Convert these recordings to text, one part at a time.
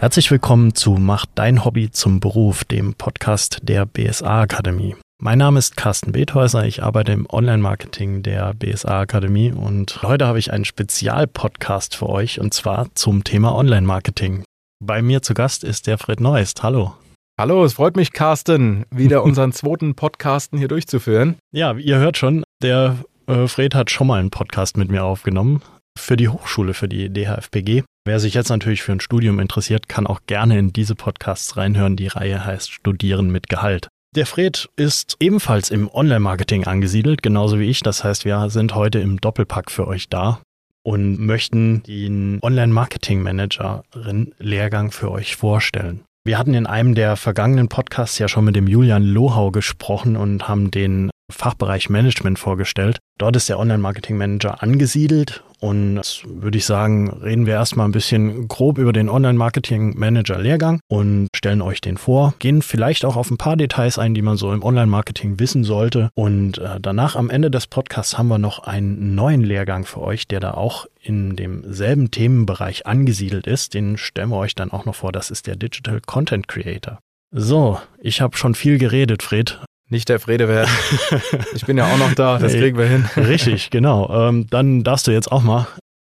Herzlich willkommen zu Mach dein Hobby zum Beruf, dem Podcast der BSA Akademie. Mein Name ist Carsten Bethäuser, ich arbeite im Online-Marketing der BSA Akademie und heute habe ich einen Spezialpodcast für euch und zwar zum Thema Online-Marketing. Bei mir zu Gast ist der Fred Neust. Hallo. Hallo, es freut mich, Carsten, wieder unseren zweiten Podcasten hier durchzuführen. Ja, ihr hört schon, der äh, Fred hat schon mal einen Podcast mit mir aufgenommen für die Hochschule, für die DHFPG. Wer sich jetzt natürlich für ein Studium interessiert, kann auch gerne in diese Podcasts reinhören. Die Reihe heißt Studieren mit Gehalt. Der Fred ist ebenfalls im Online-Marketing angesiedelt, genauso wie ich. Das heißt, wir sind heute im Doppelpack für euch da und möchten den Online-Marketing-Managerin-Lehrgang für euch vorstellen. Wir hatten in einem der vergangenen Podcasts ja schon mit dem Julian Lohau gesprochen und haben den Fachbereich Management vorgestellt. Dort ist der Online-Marketing-Manager angesiedelt und würde ich sagen, reden wir erstmal ein bisschen grob über den Online-Marketing-Manager-Lehrgang und stellen euch den vor, gehen vielleicht auch auf ein paar Details ein, die man so im Online-Marketing wissen sollte. Und äh, danach am Ende des Podcasts haben wir noch einen neuen Lehrgang für euch, der da auch in demselben Themenbereich angesiedelt ist. Den stellen wir euch dann auch noch vor. Das ist der Digital Content Creator. So, ich habe schon viel geredet, Fred nicht der Frede werden. Ich bin ja auch noch da, das kriegen wir hin. Richtig, genau. Ähm, dann darfst du jetzt auch mal.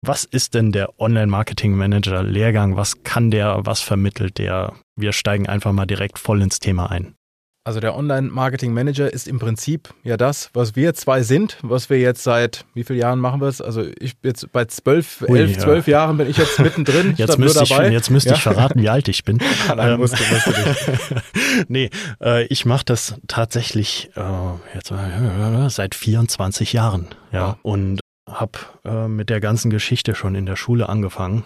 Was ist denn der Online-Marketing-Manager-Lehrgang? Was kann der? Was vermittelt der? Wir steigen einfach mal direkt voll ins Thema ein. Also der Online-Marketing-Manager ist im Prinzip ja das, was wir zwei sind, was wir jetzt seit wie vielen Jahren machen wir es? Also ich jetzt bei zwölf, elf, zwölf ja. Jahren bin ich jetzt mittendrin. jetzt müsste ich, jetzt müsste ja? ich verraten, wie alt ich bin. Nein, ähm, musst du, musst du nicht. nee, äh, ich mache das tatsächlich äh, jetzt, äh, seit 24 Jahren. Ja, ja. und habe äh, mit der ganzen Geschichte schon in der Schule angefangen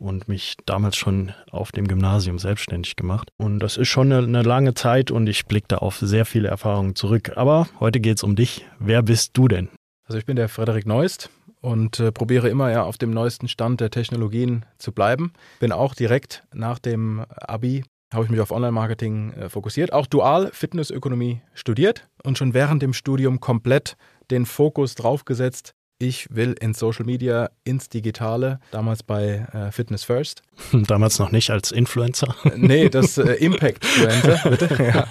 und mich damals schon auf dem Gymnasium selbstständig gemacht. Und das ist schon eine, eine lange Zeit und ich blicke da auf sehr viele Erfahrungen zurück. Aber heute geht es um dich. Wer bist du denn? Also ich bin der Frederik Neust und äh, probiere immer ja auf dem neuesten Stand der Technologien zu bleiben. Bin auch direkt nach dem Abi habe ich mich auf Online-Marketing äh, fokussiert, auch dual Fitnessökonomie studiert und schon während dem Studium komplett den Fokus drauf gesetzt, ich will in Social Media, ins Digitale, damals bei äh, Fitness First. Damals noch nicht als Influencer? Äh, nee, das äh, Impact-Influencer, bitte. Ja.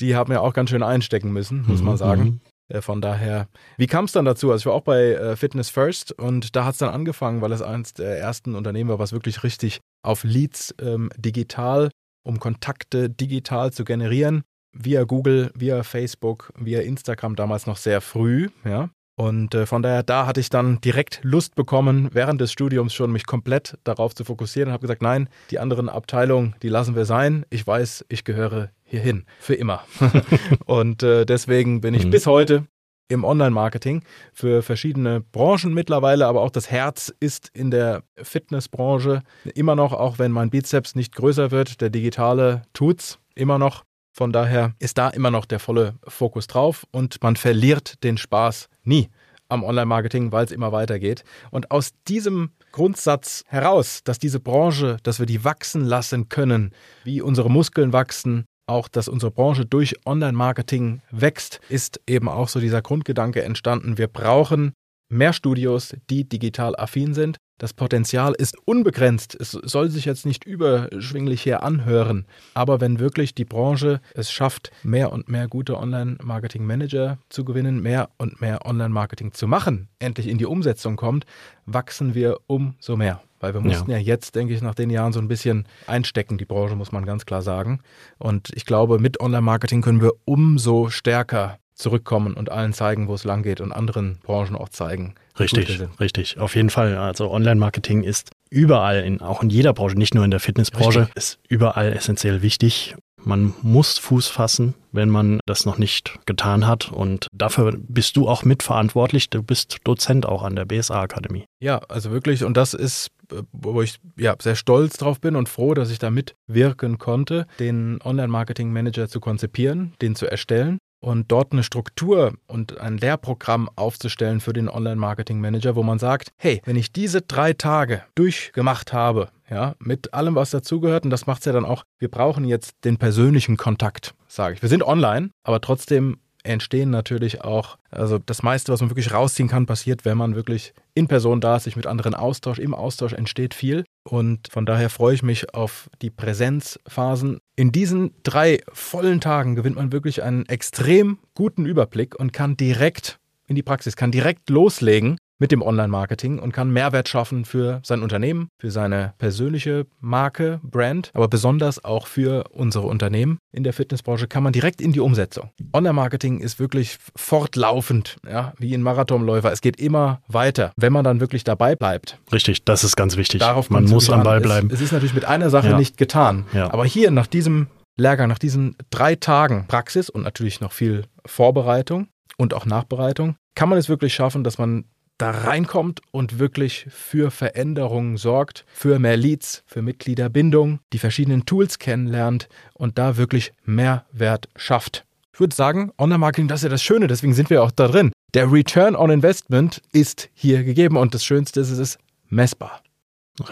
Die haben ja auch ganz schön einstecken müssen, muss man mhm, sagen. Mhm. Äh, von daher, wie kam es dann dazu? Also ich war auch bei äh, Fitness First und da hat es dann angefangen, weil es eines der ersten Unternehmen war, was wirklich richtig auf Leads ähm, digital, um Kontakte digital zu generieren, via Google, via Facebook, via Instagram damals noch sehr früh, ja. Und äh, von daher, da hatte ich dann direkt Lust bekommen, während des Studiums schon mich komplett darauf zu fokussieren und habe gesagt, nein, die anderen Abteilungen, die lassen wir sein. Ich weiß, ich gehöre hierhin, für immer. und äh, deswegen bin ich mhm. bis heute im Online-Marketing für verschiedene Branchen mittlerweile, aber auch das Herz ist in der Fitnessbranche immer noch, auch wenn mein Bizeps nicht größer wird, der digitale tut's immer noch. Von daher ist da immer noch der volle Fokus drauf und man verliert den Spaß nie am Online-Marketing, weil es immer weitergeht. Und aus diesem Grundsatz heraus, dass diese Branche, dass wir die wachsen lassen können, wie unsere Muskeln wachsen, auch dass unsere Branche durch Online-Marketing wächst, ist eben auch so dieser Grundgedanke entstanden. Wir brauchen mehr Studios, die digital affin sind, das Potenzial ist unbegrenzt. Es soll sich jetzt nicht überschwinglich hier anhören. Aber wenn wirklich die Branche es schafft, mehr und mehr gute Online-Marketing-Manager zu gewinnen, mehr und mehr Online-Marketing zu machen, endlich in die Umsetzung kommt, wachsen wir umso mehr. Weil wir mussten ja. ja. jetzt, denke ich, nach den Jahren so ein bisschen einstecken, die Branche, muss man ganz klar sagen. Und ich glaube, mit Online-Marketing können wir umso stärker zurückkommen und allen zeigen, wo es lang geht und anderen Branchen auch zeigen. Richtig, richtig. Auf jeden Fall. Also Online-Marketing ist überall, in, auch in jeder Branche, nicht nur in der Fitnessbranche, richtig. ist überall essentiell wichtig. Man muss Fuß fassen, wenn man das noch nicht getan hat. Und dafür bist du auch mitverantwortlich. Du bist Dozent auch an der BSA-Akademie. Ja, also wirklich. Und das ist, äh, wo ich ja, sehr stolz drauf bin und froh, dass ich da mitwirken konnte, den Online-Marketing-Manager zu konzipieren, den zu erstellen und dort eine Struktur und ein Lehrprogramm aufzustellen für den Online-Marketing-Manager, wo man sagt, hey, wenn ich diese drei Tage durchgemacht habe, ja, mit allem, was dazugehört, und das macht es ja dann auch, wir brauchen jetzt den persönlichen Kontakt, sage ich. Wir sind online, aber trotzdem entstehen natürlich auch, also das meiste, was man wirklich rausziehen kann, passiert, wenn man wirklich in Person da ist, sich mit anderen austauscht. Im Austausch entsteht viel. Und von daher freue ich mich auf die Präsenzphasen. In diesen drei vollen Tagen gewinnt man wirklich einen extrem guten Überblick und kann direkt in die Praxis, kann direkt loslegen mit dem Online-Marketing und kann Mehrwert schaffen für sein Unternehmen, für seine persönliche Marke, Brand, aber besonders auch für unsere Unternehmen in der Fitnessbranche kann man direkt in die Umsetzung. Online-Marketing ist wirklich fortlaufend, ja, wie ein Marathonläufer. Es geht immer weiter, wenn man dann wirklich dabei bleibt. Richtig, das ist ganz wichtig. Darauf man muss am Ball bleiben. Es, es, ist natürlich mit einer Sache ja. nicht getan. Ja. Aber hier nach diesem Lehrgang, nach diesen drei Tagen Praxis und natürlich noch viel Vorbereitung und auch Nachbereitung, kann man es wirklich schaffen, dass man da reinkommt und wirklich für Veränderungen sorgt, für mehr Leads, für Mitgliederbindung, die verschiedenen Tools kennenlernt und da wirklich Mehrwert schafft. Ich würde sagen, Online-Marketing, das ist ja das Schöne, deswegen sind wir auch da drin. Der Return on Investment ist hier gegeben und das Schönste ist, es ist messbar.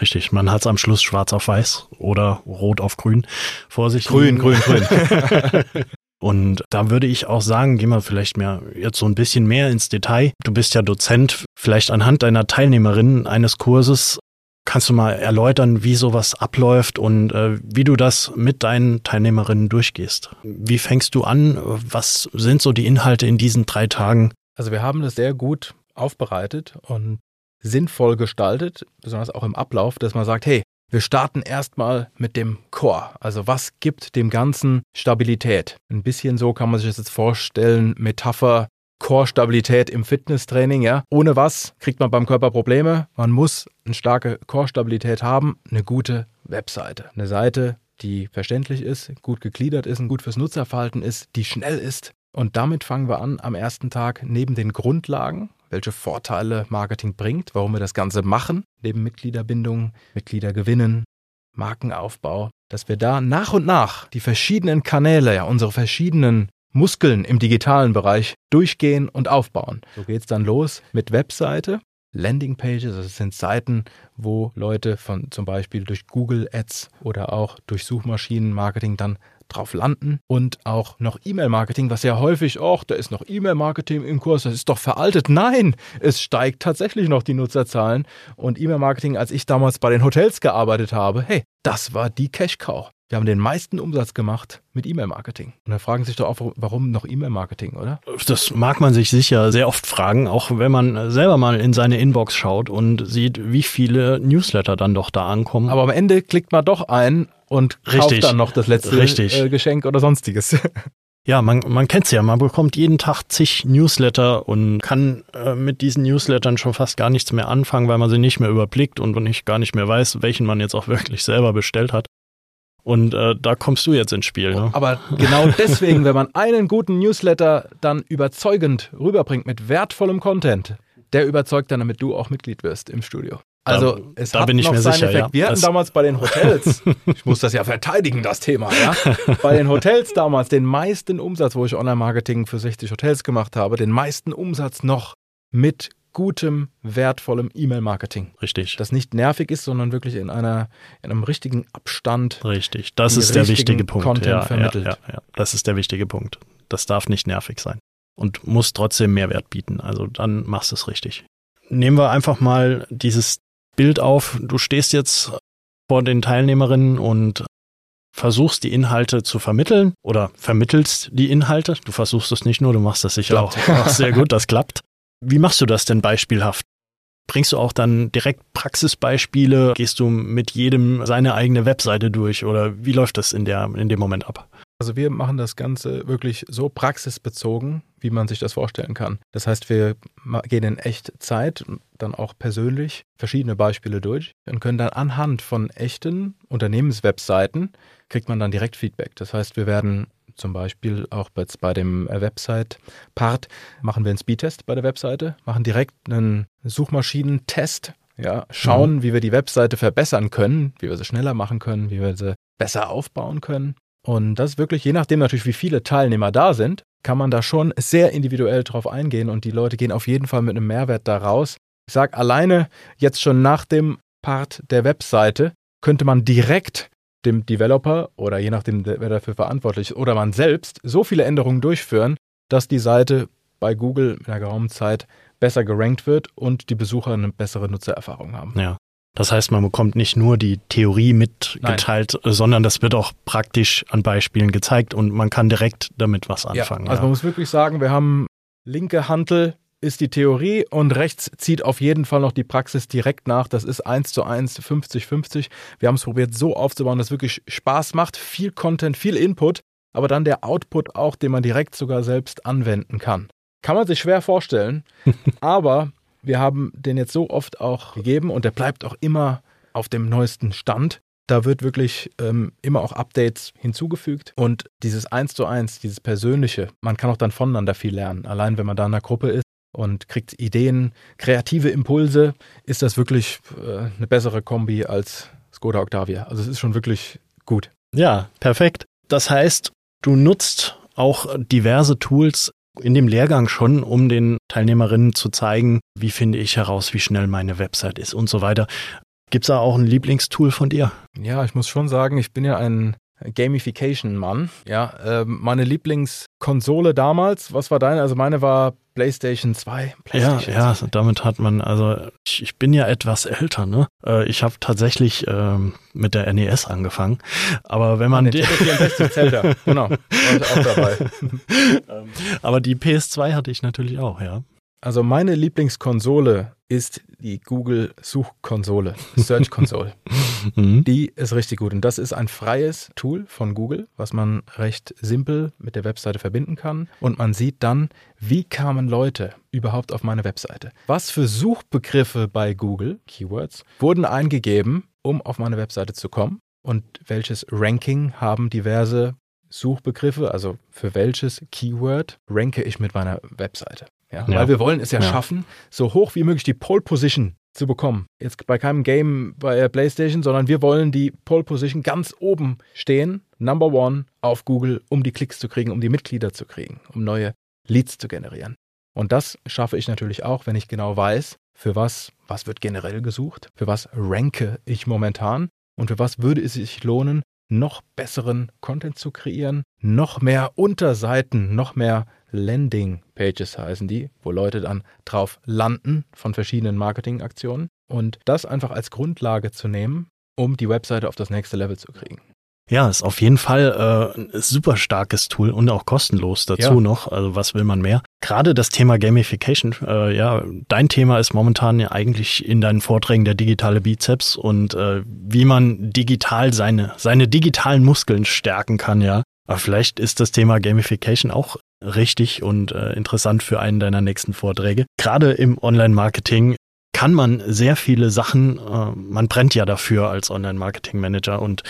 Richtig, man hat es am Schluss schwarz auf weiß oder rot auf grün vor sich. Grün, grün, grün. Und da würde ich auch sagen, gehen wir vielleicht mehr jetzt so ein bisschen mehr ins Detail. Du bist ja Dozent, vielleicht anhand deiner Teilnehmerin eines Kurses Kannst du mal erläutern, wie sowas abläuft und äh, wie du das mit deinen Teilnehmerinnen durchgehst? Wie fängst du an? Was sind so die Inhalte in diesen drei Tagen? Also wir haben das sehr gut aufbereitet und sinnvoll gestaltet, besonders auch im Ablauf, dass man sagt, hey, wir starten erstmal mit dem Core. Also was gibt dem Ganzen Stabilität? Ein bisschen so kann man sich das jetzt vorstellen, Metapher Core-Stabilität im Fitnesstraining, ja. Ohne was kriegt man beim Körper Probleme. Man muss eine starke Core-Stabilität haben, eine gute Webseite. Eine Seite, die verständlich ist, gut gegliedert ist und gut fürs Nutzerverhalten ist, die schnell ist. Und damit fangen wir an am ersten Tag neben den Grundlagen, welche Vorteile Marketing bringt, warum wir das Ganze machen, neben Mitgliederbindung, Mitgliedergewinnen, Markenaufbau, dass wir da nach und nach die verschiedenen Kanäle, ja, unsere verschiedenen Muskeln im digitalen Bereich durchgehen und aufbauen. So geht es dann los mit Webseite, Landingpages, das sind Seiten, wo Leute von zum Beispiel durch Google Ads oder auch durch Suchmaschinenmarketing dann drauf landen und auch noch E-Mail-Marketing, was ja häufig, ach, da ist noch E-Mail-Marketing im Kurs, das ist doch veraltet. Nein, es steigt tatsächlich noch die Nutzerzahlen und E-Mail-Marketing, als ich damals bei den Hotels gearbeitet habe, hey, das war die Cash-Cow. Wir haben den meisten Umsatz gemacht mit E-Mail-Marketing. Und da fragen sich doch auch, warum noch E-Mail-Marketing, oder? Das mag man sich sicher sehr oft fragen, auch wenn man selber mal in seine Inbox schaut und sieht, wie viele Newsletter dann doch da ankommen. Aber am Ende klickt man doch ein und Richtig. kauft dann noch das letzte Richtig. Geschenk oder sonstiges. Ja, man, man kennt es ja, man bekommt jeden Tag zig Newsletter und kann äh, mit diesen Newslettern schon fast gar nichts mehr anfangen, weil man sie nicht mehr überblickt und nicht, gar nicht mehr weiß, welchen man jetzt auch wirklich selber bestellt hat. Und äh, da kommst du jetzt ins Spiel. Ne? Aber genau deswegen, wenn man einen guten Newsletter dann überzeugend rüberbringt mit wertvollem Content, der überzeugt dann, damit du auch Mitglied wirst im Studio. Also da, es da hat bin ich noch mir sicher, Effekt. Ja. Wir hatten damals bei den Hotels, ich muss das ja verteidigen, das Thema, ja. Bei den Hotels damals den meisten Umsatz, wo ich Online-Marketing für 60 Hotels gemacht habe, den meisten Umsatz noch mit gutem, wertvollem E-Mail-Marketing. Richtig. Das nicht nervig ist, sondern wirklich in, einer, in einem richtigen Abstand. Richtig, das ist der wichtige Punkt. Content ja, vermittelt. Ja, ja, das ist der wichtige Punkt. Das darf nicht nervig sein und muss trotzdem Mehrwert bieten. Also dann machst du es richtig. Nehmen wir einfach mal dieses Bild auf. Du stehst jetzt vor den Teilnehmerinnen und versuchst die Inhalte zu vermitteln oder vermittelst die Inhalte. Du versuchst es nicht nur, du machst das sicher auch, auch sehr gut, das klappt. Wie machst du das denn beispielhaft? Bringst du auch dann direkt Praxisbeispiele? Gehst du mit jedem seine eigene Webseite durch oder wie läuft das in, der, in dem Moment ab? Also wir machen das Ganze wirklich so praxisbezogen, wie man sich das vorstellen kann. Das heißt, wir gehen in echt Zeit, dann auch persönlich verschiedene Beispiele durch und können dann anhand von echten Unternehmenswebseiten kriegt man dann direkt Feedback. Das heißt, wir werden zum Beispiel auch jetzt bei dem äh, Website-Part machen wir einen Speedtest bei der Webseite, machen direkt einen Suchmaschinentest, ja, schauen, mhm. wie wir die Webseite verbessern können, wie wir sie schneller machen können, wie wir sie besser aufbauen können. Und das ist wirklich, je nachdem natürlich, wie viele Teilnehmer da sind, kann man da schon sehr individuell drauf eingehen und die Leute gehen auf jeden Fall mit einem Mehrwert da raus. Ich sage alleine jetzt schon nach dem Part der Webseite könnte man direkt dem Developer oder je nachdem, wer dafür verantwortlich ist, oder man selbst so viele Änderungen durchführen, dass die Seite bei Google in einer geraumen Zeit besser gerankt wird und die Besucher eine bessere Nutzererfahrung haben. Ja. Das heißt, man bekommt nicht nur die Theorie mitgeteilt, Nein. sondern das wird auch praktisch an Beispielen gezeigt und man kann direkt damit was anfangen. Ja, also ja. man muss wirklich sagen, wir haben linke Hantel ist die Theorie und rechts zieht auf jeden Fall noch die Praxis direkt nach. Das ist 1 zu 1, 50-50. Wir haben es probiert so aufzubauen, dass es wirklich Spaß macht, viel Content, viel Input, aber dann der Output auch, den man direkt sogar selbst anwenden kann. Kann man sich schwer vorstellen, aber wir haben den jetzt so oft auch gegeben und der bleibt auch immer auf dem neuesten Stand. Da wird wirklich ähm, immer auch Updates hinzugefügt und dieses Eins zu eins, dieses Persönliche, man kann auch dann voneinander viel lernen. Allein wenn man da in einer Gruppe ist und kriegt Ideen, kreative Impulse, ist das wirklich äh, eine bessere Kombi als Skoda Octavia. Also es ist schon wirklich gut. Ja, perfekt. Das heißt, du nutzt auch diverse Tools in dem Lehrgang schon, um den Teilnehmerinnen zu zeigen, wie finde ich heraus, wie schnell meine Website ist und so weiter. Gibt es da auch ein Lieblingstool von dir? Ja, ich muss schon sagen, ich bin ja ein Gamification-Mann. Ja, äh, meine Lieblingskonsole damals, was war deine? Also meine war PlayStation 2. PlayStation ja, 2. ja, damit hat man, also ich, ich bin ja etwas älter, ne? Äh, ich habe tatsächlich ähm, mit der NES angefangen. Aber wenn man. Ah, die 64 Zelda, genau. Auch dabei. Aber die PS2 hatte ich natürlich auch, ja. Also meine Lieblingskonsole ist die Google Suchkonsole, Search Console. Mhm. die ist richtig gut und das ist ein freies Tool von Google, was man recht simpel mit der Webseite verbinden kann und man sieht dann, wie kamen Leute überhaupt auf meine Webseite? Was für Suchbegriffe bei Google, Keywords, wurden eingegeben, um auf meine Webseite zu kommen und welches Ranking haben diverse Suchbegriffe, also für welches Keyword ranke ich mit meiner Webseite. Ja, ja. Weil wir wollen es ja, ja, schaffen, so hoch wie möglich die Pole Position zu bekommen. Jetzt bei keinem Game bei PlayStation, sondern wir wollen die Pole Position ganz oben stehen, Number One auf Google, um die Klicks zu kriegen, um die Mitglieder zu kriegen, um neue Leads zu generieren. Und das schaffe ich natürlich auch, wenn ich genau weiß, für was, was wird generell gesucht, für was ranke ich momentan und für was würde es sich lohnen, noch besseren Content zu kreieren, noch mehr Unterseiten, noch mehr Landing Pages heißen die, wo Leute dann drauf landen von verschiedenen Marketingaktionen und das einfach als Grundlage zu nehmen, um die Webseite auf das nächste Level zu kriegen. Ja, ist auf jeden Fall äh, ein super starkes Tool und auch kostenlos dazu ja. noch. Also was will man mehr? Gerade das Thema Gamification, äh, ja, dein Thema ist momentan ja eigentlich in deinen Vorträgen der digitale Bizeps und äh, wie man digital seine, seine digitalen Muskeln stärken kann, ja. Aber vielleicht ist das Thema Gamification auch richtig und äh, interessant für einen deiner nächsten Vorträge. Gerade im Online-Marketing kann man sehr viele Sachen, äh, man brennt ja dafür als Online-Marketing-Manager und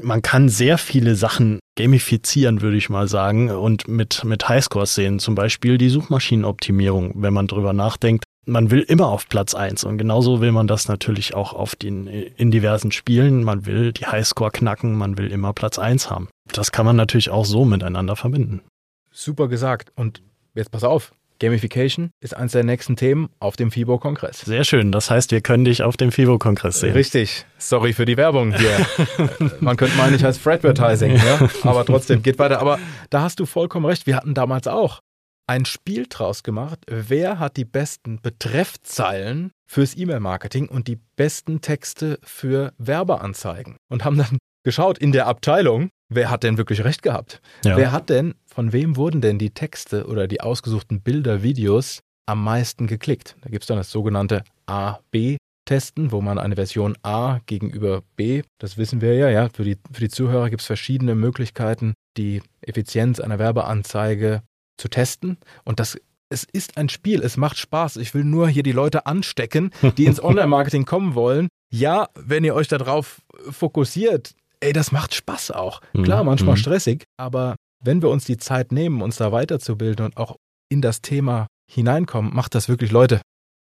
man kann sehr viele Sachen gamifizieren, würde ich mal sagen, und mit, mit Highscores sehen. Zum Beispiel die Suchmaschinenoptimierung, wenn man drüber nachdenkt. Man will immer auf Platz eins und genauso will man das natürlich auch auf den, in diversen Spielen. Man will die Highscore knacken, man will immer Platz eins haben. Das kann man natürlich auch so miteinander verbinden. Super gesagt. Und jetzt pass auf, Gamification ist eines der nächsten Themen auf dem FIBO-Kongress. Sehr schön. Das heißt, wir können dich auf dem FIBO-Kongress sehen. Richtig. Sorry für die Werbung hier. Man könnte meinen, ich heiße Fredvertising, ja? aber trotzdem geht weiter. Aber da hast du vollkommen recht. Wir hatten damals auch ein Spiel draus gemacht. Wer hat die besten Betreffzeilen fürs E-Mail-Marketing und die besten Texte für Werbeanzeigen? Und haben dann geschaut in der Abteilung, wer hat denn wirklich recht gehabt? Ja. Wer hat denn, von wem wurden denn die Texte oder die ausgesuchten Bilder, Videos am meisten geklickt? Da gibt es dann das sogenannte A-B-Testen, wo man eine Version A gegenüber B, das wissen wir ja, ja, für die, für die Zuhörer gibt es verschiedene Möglichkeiten, die Effizienz einer Werbeanzeige zu testen. Und das es ist ein Spiel, es macht Spaß. Ich will nur hier die Leute anstecken, die ins Online-Marketing kommen wollen. Ja, wenn ihr euch darauf fokussiert, ey, das macht Spaß auch. Mhm. Klar, manchmal mhm. stressig, aber wenn wir uns die Zeit nehmen, uns da weiterzubilden und auch in das Thema hineinkommen, macht das wirklich Leute.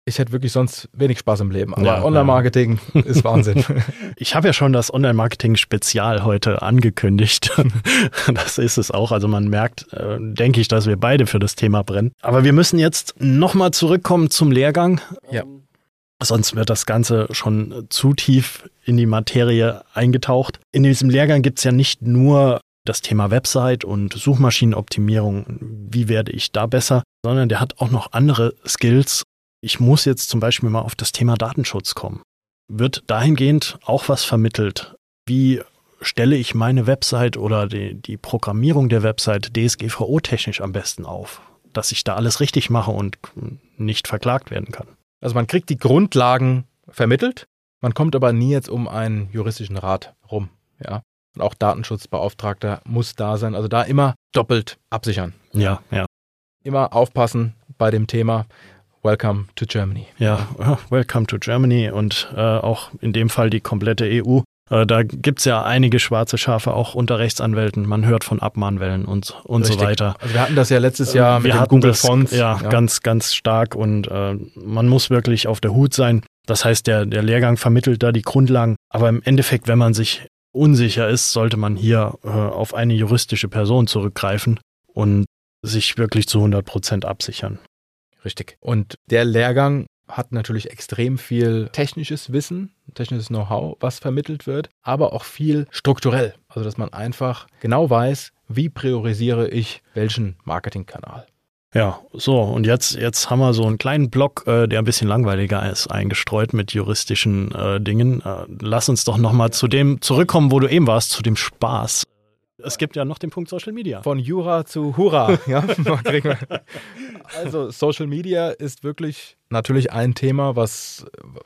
Ich hätte wirklich sonst wenig Spaß im Leben, aber ja, Online-Marketing ja. ist Wahnsinn. Ich habe ja schon das Online-Marketing-Spezial heute angekündigt. Das ist es auch. Also man merkt, äh, denke ich, dass wir beide für das Thema brennen. Aber wir müssen jetzt nochmal zurückkommen zum Lehrgang. Ja. Sonst wird das Ganze schon zu tief in die Materie eingetaucht. In diesem Lehrgang gibt es ja nicht nur das Thema Website und Suchmaschinenoptimierung, wie werde ich da besser, sondern der hat auch noch andere Skills. Ich muss jetzt zum Beispiel mal auf das Thema Datenschutz kommen. wird dahingehend auch was vermittelt. Wie stelle ich meine Website oder die, die Programmierung der Website DSGVO-technisch am besten auf, dass ich da alles richtig mache und nicht verklagt werden kann? Also man kriegt die Grundlagen vermittelt, man kommt aber nie jetzt um einen juristischen Rat rum. Ja. Und auch Datenschutzbeauftragter muss da sein. Also da immer doppelt absichern. Ja, ja. Immer aufpassen bei dem Thema. Welcome to Germany. Ja, welcome to Germany und äh, auch in dem Fall die komplette EU. Äh, da gibt's ja einige schwarze Schafe auch unter Rechtsanwälten. Man hört von Abmahnwellen und, und so weiter. Also wir hatten das ja letztes Jahr äh, mit Google das, Fonts. Ja, ja, ganz, ganz stark und äh, man muss wirklich auf der Hut sein. Das heißt, der, der Lehrgang vermittelt da die Grundlagen. Aber im Endeffekt, wenn man sich unsicher ist, sollte man hier äh, auf eine juristische Person zurückgreifen und sich wirklich zu 100 Prozent absichern. Richtig. Und der Lehrgang hat natürlich extrem viel technisches Wissen, technisches Know-how, was vermittelt wird, aber auch viel strukturell. Also, dass man einfach genau weiß, wie priorisiere ich welchen Marketingkanal. Ja, so, und jetzt, jetzt haben wir so einen kleinen Block, äh, der ein bisschen langweiliger ist, eingestreut mit juristischen äh, Dingen. Äh, lass uns doch nochmal zu dem zurückkommen, wo du eben warst, zu dem Spaß. Es gibt ja noch den Punkt Social Media. Von Jura zu Hurra. ja? also Social Media ist wirklich natürlich ein Thema, was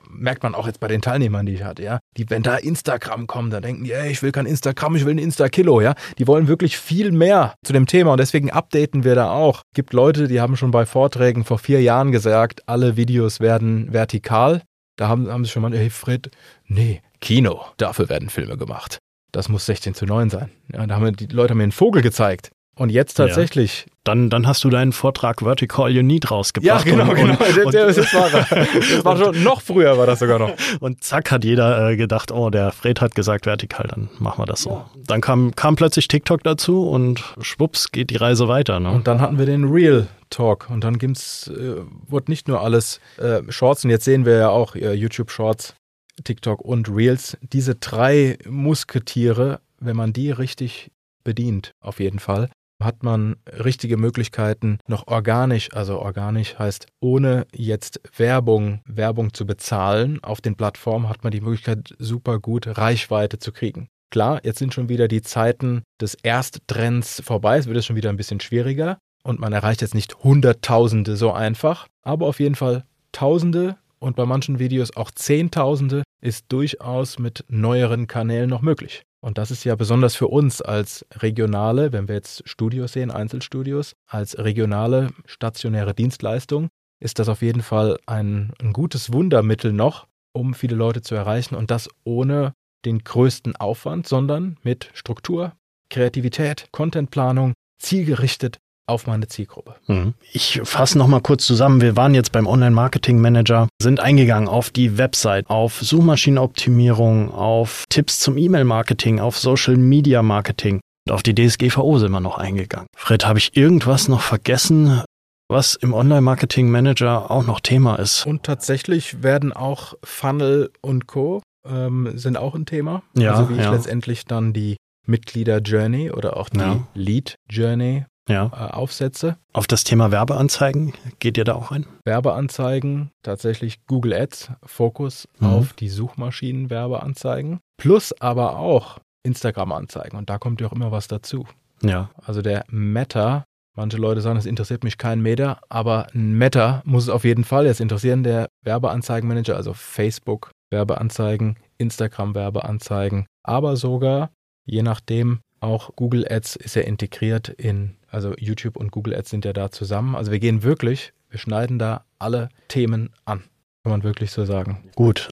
merkt man auch jetzt bei den Teilnehmern, die ich hatte, ja. Die, wenn da Instagram kommt, dann denken die, ey, ich will kein Instagram, ich will ein Insta-Kilo, ja. Die wollen wirklich viel mehr zu dem Thema und deswegen updaten wir da auch. Es gibt Leute, die haben schon bei Vorträgen vor vier Jahren gesagt, alle Videos werden vertikal. Da haben, haben sie schon mal, hey Fred, nee, Kino, dafür werden Filme gemacht das muss 16 zu 9 sein. Ja, da haben die Leute mir einen Vogel gezeigt. Und jetzt tatsächlich. Ja. Dann, dann hast du deinen Vortrag Vertical You Need rausgebracht. Ja, genau, und, genau. Und, das, das, war, das war schon noch früher, war das sogar noch. Und zack hat jeder äh, gedacht, oh, der Fred hat gesagt vertikal, dann machen wir das so. Ja. Dann kam, kam plötzlich TikTok dazu und schwupps geht die Reise weiter. Ne? Und dann hatten wir den Real Talk und dann gibt's, äh, wurde nicht nur alles äh, Shorts und jetzt sehen wir ja auch äh, YouTube Shorts TikTok und Reels. Diese drei Musketiere, wenn man die richtig bedient, auf jeden Fall, hat man richtige Möglichkeiten, noch organisch, also organisch heißt, ohne jetzt Werbung, Werbung zu bezahlen auf den Plattformen, hat man die Möglichkeit, super gut Reichweite zu kriegen. Klar, jetzt sind schon wieder die Zeiten des Ersttrends vorbei, es wird es schon wieder ein bisschen schwieriger und man erreicht jetzt nicht Hunderttausende so einfach, aber auf jeden Fall Tausende und bei manchen Videos auch Zehntausende ist durchaus mit neueren Kanälen noch möglich. Und das ist ja besonders für uns als regionale, wenn wir jetzt Studios sehen, Einzelstudios, als regionale stationäre Dienstleistung, ist das auf jeden Fall ein, ein gutes Wundermittel noch, um viele Leute zu erreichen. Und das ohne den größten Aufwand, sondern mit Struktur, Kreativität, Contentplanung, zielgerichtet auf meine Zielgruppe. Mhm. Ich fasse nochmal kurz zusammen. Wir waren jetzt beim Online-Marketing-Manager, sind eingegangen auf die Website, auf Suchmaschinenoptimierung, auf Tipps zum E-Mail-Marketing, auf Social-Media-Marketing. Und auf die DSGVO sind wir noch eingegangen. Fred, habe ich irgendwas noch vergessen, was im Online-Marketing-Manager auch noch Thema ist? Und tatsächlich werden auch Funnel und Co. Ähm, sind auch ein Thema. Ja, also wie ich ja. letztendlich dann die Mitglieder-Journey oder auch die Ja. Lead-Journey Ja. äh, aufsetze. Auf das Thema Werbeanzeigen geht ihr da auch ein? Werbeanzeigen, tatsächlich Google Ads, Fokus Mhm. auf die Suchmaschinen-Werbeanzeigen, plus aber auch Instagram-Anzeigen. Und da kommt ja auch immer was dazu. Ja. Also der Meta, manche Leute sagen, es interessiert mich kein Meter, aber ein Meta muss es auf jeden Fall jetzt interessieren, der Werbeanzeigenmanager, also Facebook Werbeanzeigen, Instagram Werbeanzeigen, aber sogar, je nachdem, auch Google Ads ist ja integriert in, also YouTube und Google Ads sind ja da zusammen. Also wir gehen wirklich, wir schneiden da alle Themen an. Kann man wirklich so sagen. Gut.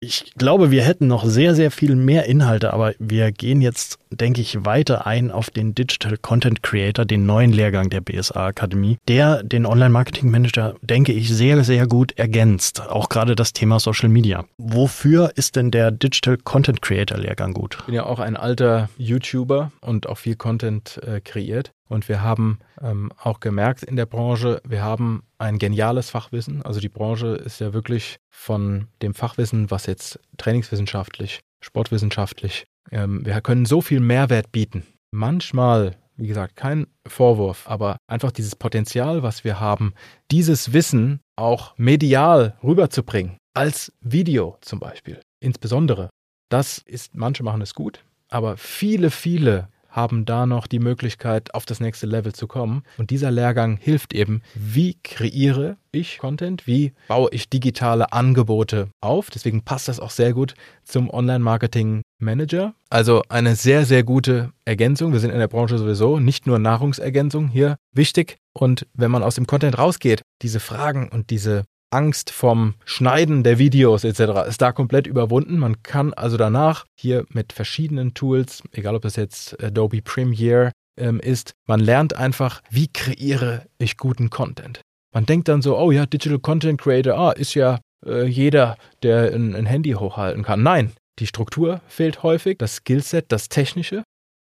Ich glaube, wir hätten noch sehr, sehr viel mehr Inhalte, aber wir gehen jetzt, denke ich, weiter ein auf den Digital Content Creator, den neuen Lehrgang der BSA Akademie, der den Online Marketing Manager, denke ich, sehr, sehr gut ergänzt. Auch gerade das Thema Social Media. Wofür ist denn der Digital Content Creator Lehrgang gut? Ich bin ja auch ein alter YouTuber und auch viel Content äh, kreiert. Und wir haben ähm, auch gemerkt in der Branche, wir haben ein geniales Fachwissen. Also die Branche ist ja wirklich von dem Fachwissen, was jetzt trainingswissenschaftlich, sportwissenschaftlich, ähm, wir können so viel Mehrwert bieten. Manchmal, wie gesagt, kein Vorwurf, aber einfach dieses Potenzial, was wir haben, dieses Wissen auch medial rüberzubringen. als Video zum Beispiel. Insbesondere. Das ist, manche machen es gut, aber viele, viele haben da noch die Möglichkeit, auf das nächste Level zu kommen. Und dieser Lehrgang hilft eben, wie kreiere ich Content, wie baue ich digitale Angebote auf. Deswegen passt das auch sehr gut zum Online-Marketing Manager. Also eine sehr, sehr gute Ergänzung. Wir sind in der Branche sowieso nicht nur Nahrungsergänzung hier wichtig. Und wenn man aus dem Content rausgeht, diese Fragen und diese Angst vom Schneiden der Videos etc. ist da komplett überwunden. Man kann also danach hier mit verschiedenen Tools, egal ob das jetzt Adobe Premiere ähm, ist, man lernt einfach, wie kreiere ich guten Content. Man denkt dann so, oh ja, Digital Content Creator, ah, ist ja äh, jeder, der ein, ein Handy hochhalten kann. Nein, die Struktur fehlt häufig, das Skillset, das Technische.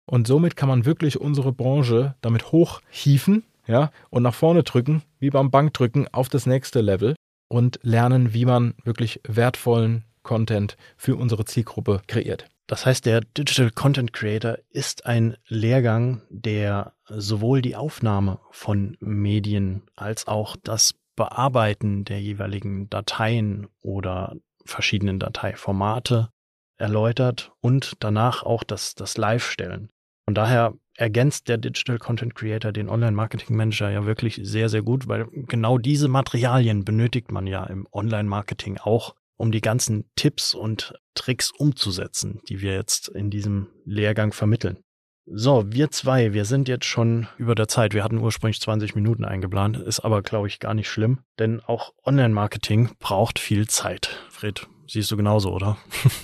Und somit kann man wirklich unsere Branche damit hochhieven ja, und nach vorne drücken, wie beim Bankdrücken, auf das nächste Level und lernen, wie man wirklich wertvollen Content für unsere Zielgruppe kreiert. Das heißt, der Digital Content Creator ist ein Lehrgang, der sowohl die Aufnahme von Medien als auch das Bearbeiten der jeweiligen Dateien oder verschiedenen Dateiformate erläutert und danach auch das, das Live-Stellen. Von daher ergänzt der Digital Content Creator den Online Marketing Manager ja wirklich sehr, sehr gut, weil genau diese Materialien benötigt man ja im Online Marketing auch, um die ganzen Tipps und Tricks umzusetzen, die wir jetzt in diesem Lehrgang vermitteln. So, wir zwei, wir sind jetzt schon über der Zeit. Wir hatten ursprünglich 20 Minuten eingeplant, ist aber, glaube ich, gar nicht schlimm, denn auch Online-Marketing braucht viel Zeit. Fred, siehst du genauso, oder?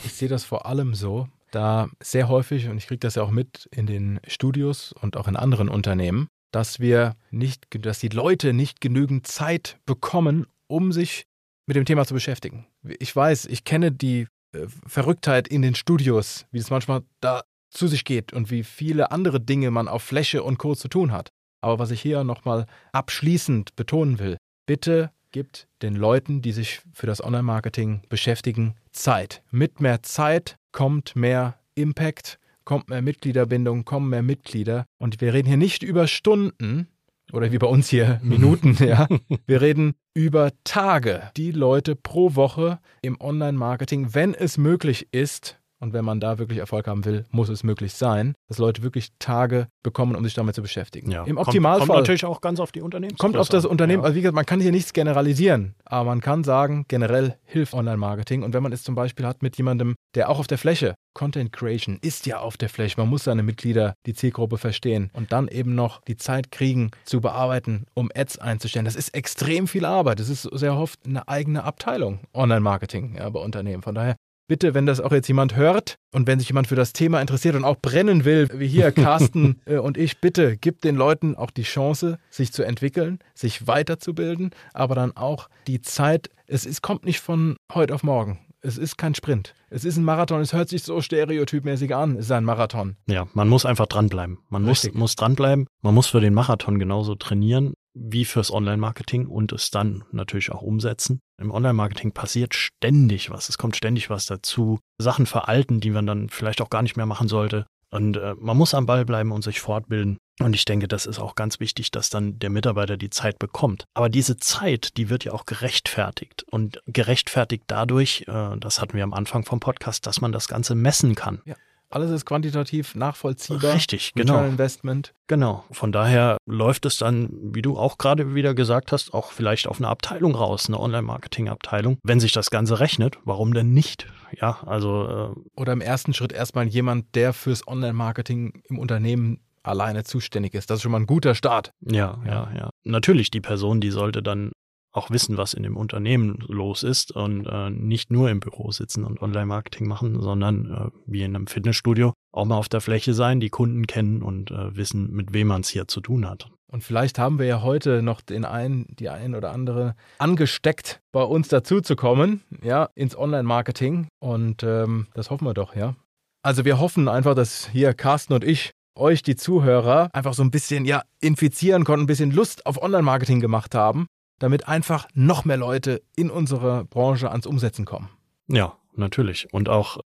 Ich sehe das vor allem so, da sehr häufig, und ich kriege das ja auch mit in den Studios und auch in anderen Unternehmen, dass wir nicht, dass die Leute nicht genügend Zeit bekommen, um sich mit dem Thema zu beschäftigen. Ich weiß, ich kenne die äh, Verrücktheit in den Studios, wie es manchmal da zu sich geht und wie viele andere Dinge man auf Fläche und Co. zu tun hat. Aber was ich hier nochmal abschließend betonen will, bitte gibt den Leuten, die sich für das Online-Marketing beschäftigen, Zeit. Mit mehr Zeit kommt mehr Impact, kommt mehr Mitgliederbindung, kommen mehr Mitglieder. Und wir reden hier nicht über Stunden oder wie bei uns hier Minuten, ja. Wir reden über Tage, die Leute pro Woche im Online-Marketing, wenn es möglich ist, und wenn man da wirklich Erfolg haben will, muss es möglich sein, dass Leute wirklich Tage bekommen, um sich damit zu beschäftigen. Ja. Im Optimalfall. Kommt, kommt natürlich auch ganz auf die Unternehmen. Kommt auf das Unternehmen. Ja. Also wie gesagt, man kann hier nichts generalisieren, aber man kann sagen, generell hilft Online-Marketing. Und wenn man es zum Beispiel hat mit jemandem, der auch auf der Fläche, Content Creation ist ja auf der Fläche, man muss seine Mitglieder, die Zielgruppe verstehen und dann eben noch die Zeit kriegen, zu bearbeiten, um Ads einzustellen. Das ist extrem viel Arbeit. Das ist sehr oft eine eigene Abteilung Online-Marketing ja, bei Unternehmen. Von daher bitte, wenn das auch jetzt jemand hört und wenn sich jemand für das Thema interessiert und auch brennen will, wie hier Carsten äh, und ich, bitte gib den Leuten auch die Chance, sich zu entwickeln, sich weiterzubilden, aber dann auch die Zeit. Es ist, kommt nicht von heute auf morgen. Es ist kein Sprint. Es ist ein Marathon. Es hört sich so stereotypmäßig an. Es ist ein Marathon. Ja, man muss einfach dranbleiben. Man muss, muss dranbleiben. Man muss für den Marathon genauso trainieren wie fürs Online-Marketing und es dann natürlich auch umsetzen. Im Online-Marketing passiert ständig was. Es kommt ständig was dazu. Sachen veralten, die man dann vielleicht auch gar nicht mehr machen sollte. Und äh, man muss am Ball bleiben und sich fortbilden. Und ich denke, das ist auch ganz wichtig, dass dann der Mitarbeiter die Zeit bekommt. Aber diese Zeit, die wird ja auch gerechtfertigt. Und gerechtfertigt dadurch, äh, das hatten wir am Anfang vom Podcast, dass man das Ganze messen kann. Ja. Alles ist quantitativ nachvollziehbar. Richtig, genau. Investment. Genau. Von daher läuft es dann, wie du auch gerade wieder gesagt hast, auch vielleicht auf eine Abteilung raus, eine Online-Marketing-Abteilung. Wenn sich das Ganze rechnet, warum denn nicht? Ja, also. Äh Oder im ersten Schritt erstmal jemand, der fürs Online-Marketing im Unternehmen alleine zuständig ist. Das ist schon mal ein guter Start. Ja, ja, ja. Natürlich, die Person, die sollte dann auch wissen, was in dem Unternehmen los ist und äh, nicht nur im Büro sitzen und Online-Marketing machen, sondern äh, wie in einem Fitnessstudio auch mal auf der Fläche sein, die Kunden kennen und äh, wissen, mit wem man es hier zu tun hat. Und vielleicht haben wir ja heute noch den einen, die ein oder andere angesteckt, bei uns dazu zu kommen, ja, ins Online-Marketing. Und ähm, das hoffen wir doch, ja. Also wir hoffen einfach, dass hier Carsten und ich euch, die Zuhörer, einfach so ein bisschen ja infizieren konnten, ein bisschen Lust auf Online-Marketing gemacht haben damit einfach noch mehr Leute in unsere Branche ans Umsetzen kommen. Ja, natürlich. Und auch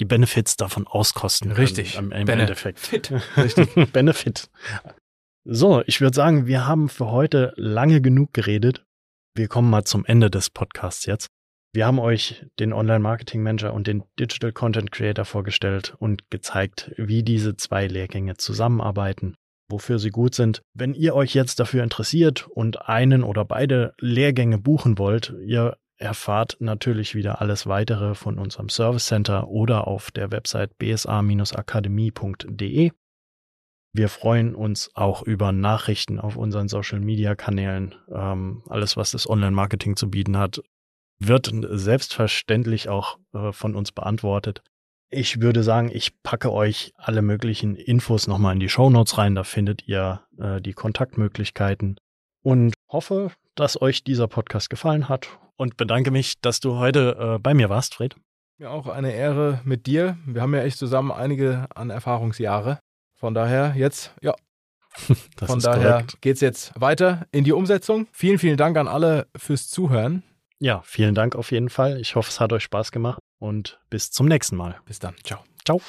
die Benefits davon auskosten. Richtig. Im, im Endeffekt. Richtig. Benefit. So, ich würde sagen, wir haben für heute lange genug geredet. Wir kommen mal zum Ende des Podcasts jetzt. Wir haben euch den Online-Marketing-Manager und den Digital Content Creator vorgestellt und gezeigt, wie diese zwei Lehrgänge zusammenarbeiten, wofür sie gut sind. Wenn ihr euch jetzt dafür interessiert und einen oder beide Lehrgänge buchen wollt, ihr erfahrt natürlich wieder alles weitere von unserem Service Center oder auf der Website bsa-akademie.de. Wir freuen uns auch über Nachrichten auf unseren Social Media Kanälen. Ähm, alles, was das Online-Marketing zu bieten hat, wird selbstverständlich auch äh, von uns beantwortet. Ich würde sagen, ich packe euch alle möglichen Infos nochmal in die Show Notes rein. Da findet ihr äh, die Kontaktmöglichkeiten und hoffe, dass euch dieser Podcast gefallen hat und bedanke mich, dass du heute äh, bei mir warst, Fred. Mir auch eine Ehre mit dir. Wir haben ja echt zusammen einige an Erfahrungsjahre. Von daher jetzt, ja. Von daher geht es jetzt weiter in die Umsetzung. Vielen, vielen Dank an alle fürs Zuhören. Ja, vielen Dank auf jeden Fall. Ich hoffe, es hat euch Spaß gemacht und bis zum nächsten Mal. Bis dann. Ciao. Ciao.